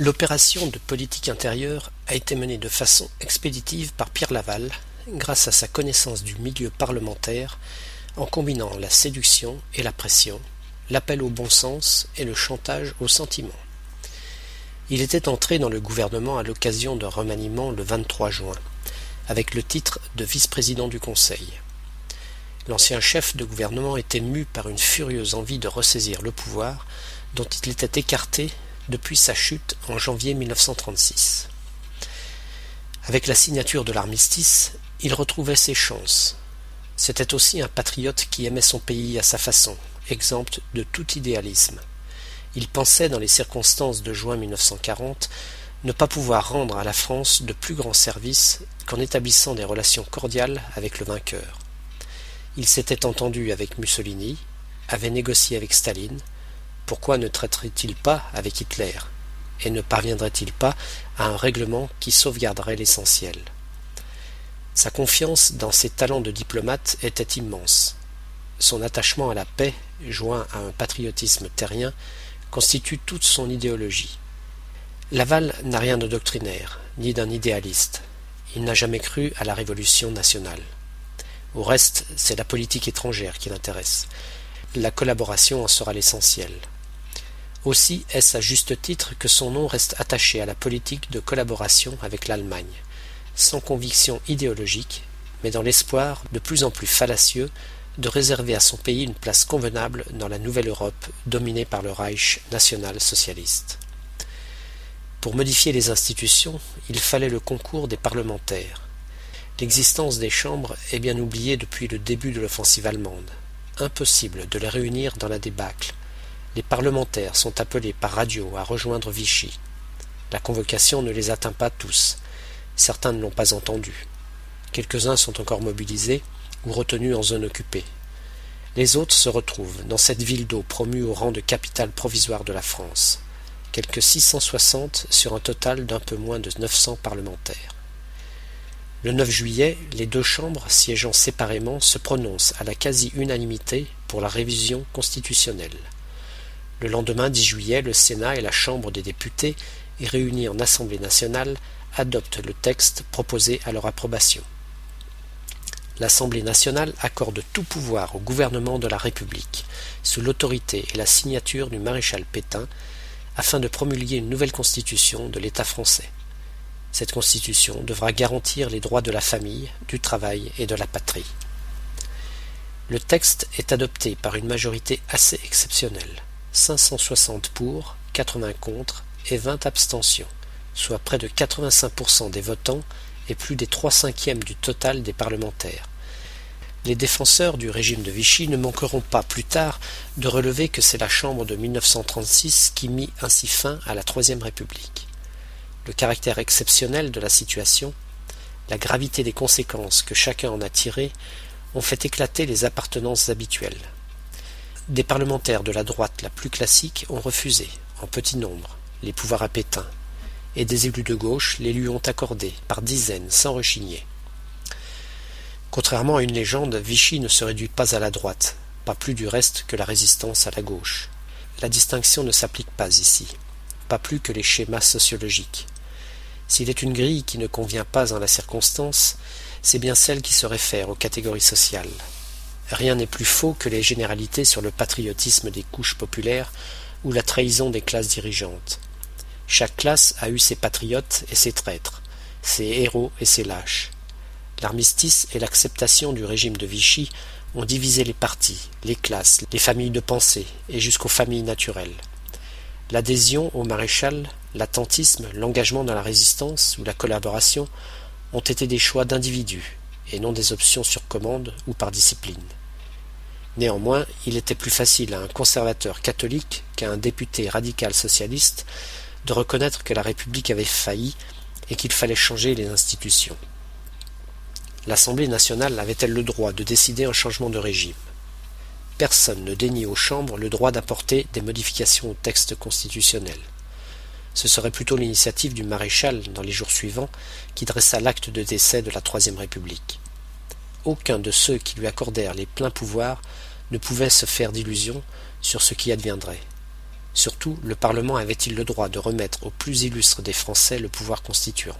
L'opération de politique intérieure a été menée de façon expéditive par Pierre Laval, grâce à sa connaissance du milieu parlementaire, en combinant la séduction et la pression, l'appel au bon sens et le chantage au sentiment. Il était entré dans le gouvernement à l'occasion d'un remaniement le 23 juin, avec le titre de vice-président du Conseil. L'ancien chef de gouvernement était mu par une furieuse envie de ressaisir le pouvoir dont il était écarté depuis sa chute en janvier 1936. Avec la signature de l'armistice, il retrouvait ses chances. C'était aussi un patriote qui aimait son pays à sa façon, exempt de tout idéalisme. Il pensait, dans les circonstances de juin 1940, ne pas pouvoir rendre à la France de plus grands services qu'en établissant des relations cordiales avec le vainqueur. Il s'était entendu avec Mussolini, avait négocié avec Staline, pourquoi ne traiterait-il pas avec Hitler Et ne parviendrait-il pas à un règlement qui sauvegarderait l'essentiel? Sa confiance dans ses talents de diplomate était immense. Son attachement à la paix, joint à un patriotisme terrien, constitue toute son idéologie. Laval n'a rien de doctrinaire, ni d'un idéaliste. Il n'a jamais cru à la révolution nationale. Au reste, c'est la politique étrangère qui l'intéresse. La collaboration en sera l'essentiel. Aussi est-ce à juste titre que son nom reste attaché à la politique de collaboration avec l'Allemagne, sans conviction idéologique, mais dans l'espoir, de plus en plus fallacieux, de réserver à son pays une place convenable dans la nouvelle Europe dominée par le Reich national-socialiste. Pour modifier les institutions, il fallait le concours des parlementaires. L'existence des chambres est bien oubliée depuis le début de l'offensive allemande. Impossible de les réunir dans la débâcle. Les parlementaires sont appelés par radio à rejoindre Vichy. La convocation ne les atteint pas tous. Certains ne l'ont pas entendu. Quelques-uns sont encore mobilisés, ou retenus en zone occupée. Les autres se retrouvent dans cette ville d'eau promue au rang de capitale provisoire de la France, quelques 660 sur un total d'un peu moins de 900 parlementaires. Le 9 juillet, les deux chambres siégeant séparément se prononcent à la quasi-unanimité pour la révision constitutionnelle. Le lendemain 10 juillet, le Sénat et la Chambre des députés, réunis en Assemblée nationale, adoptent le texte proposé à leur approbation l'Assemblée nationale accorde tout pouvoir au gouvernement de la République, sous l'autorité et la signature du maréchal Pétain, afin de promulguer une nouvelle constitution de l'État français. Cette constitution devra garantir les droits de la famille, du travail et de la patrie. Le texte est adopté par une majorité assez exceptionnelle, 560 pour, 80 contre et 20 abstentions, soit près de 85% des votants et plus des trois cinquièmes du total des parlementaires. Les défenseurs du régime de Vichy ne manqueront pas plus tard de relever que c'est la Chambre de 1936 qui mit ainsi fin à la Troisième République. Le caractère exceptionnel de la situation, la gravité des conséquences que chacun en a tirées, ont fait éclater les appartenances habituelles. Des parlementaires de la droite la plus classique ont refusé, en petit nombre, les pouvoirs à Pétain, et des élus de gauche les lui ont accordés, par dizaines, sans rechigner. Contrairement à une légende, Vichy ne se réduit pas à la droite, pas plus du reste que la résistance à la gauche. La distinction ne s'applique pas ici, pas plus que les schémas sociologiques. S'il est une grille qui ne convient pas en la circonstance, c'est bien celle qui se réfère aux catégories sociales. Rien n'est plus faux que les généralités sur le patriotisme des couches populaires ou la trahison des classes dirigeantes. Chaque classe a eu ses patriotes et ses traîtres, ses héros et ses lâches. L'armistice et l'acceptation du régime de Vichy ont divisé les partis, les classes, les familles de pensée et jusqu'aux familles naturelles. L'adhésion au maréchal, l'attentisme, l'engagement dans la résistance ou la collaboration ont été des choix d'individus et non des options sur commande ou par discipline. Néanmoins, il était plus facile à un conservateur catholique qu'à un député radical socialiste de reconnaître que la République avait failli et qu'il fallait changer les institutions. L'Assemblée nationale avait-elle le droit de décider un changement de régime? Personne ne dénie aux chambres le droit d'apporter des modifications au texte constitutionnel. Ce serait plutôt l'initiative du maréchal, dans les jours suivants, qui dressa l'acte de décès de la Troisième République. Aucun de ceux qui lui accordèrent les pleins pouvoirs ne pouvait se faire d'illusions sur ce qui adviendrait. Surtout, le Parlement avait-il le droit de remettre au plus illustre des Français le pouvoir constituant?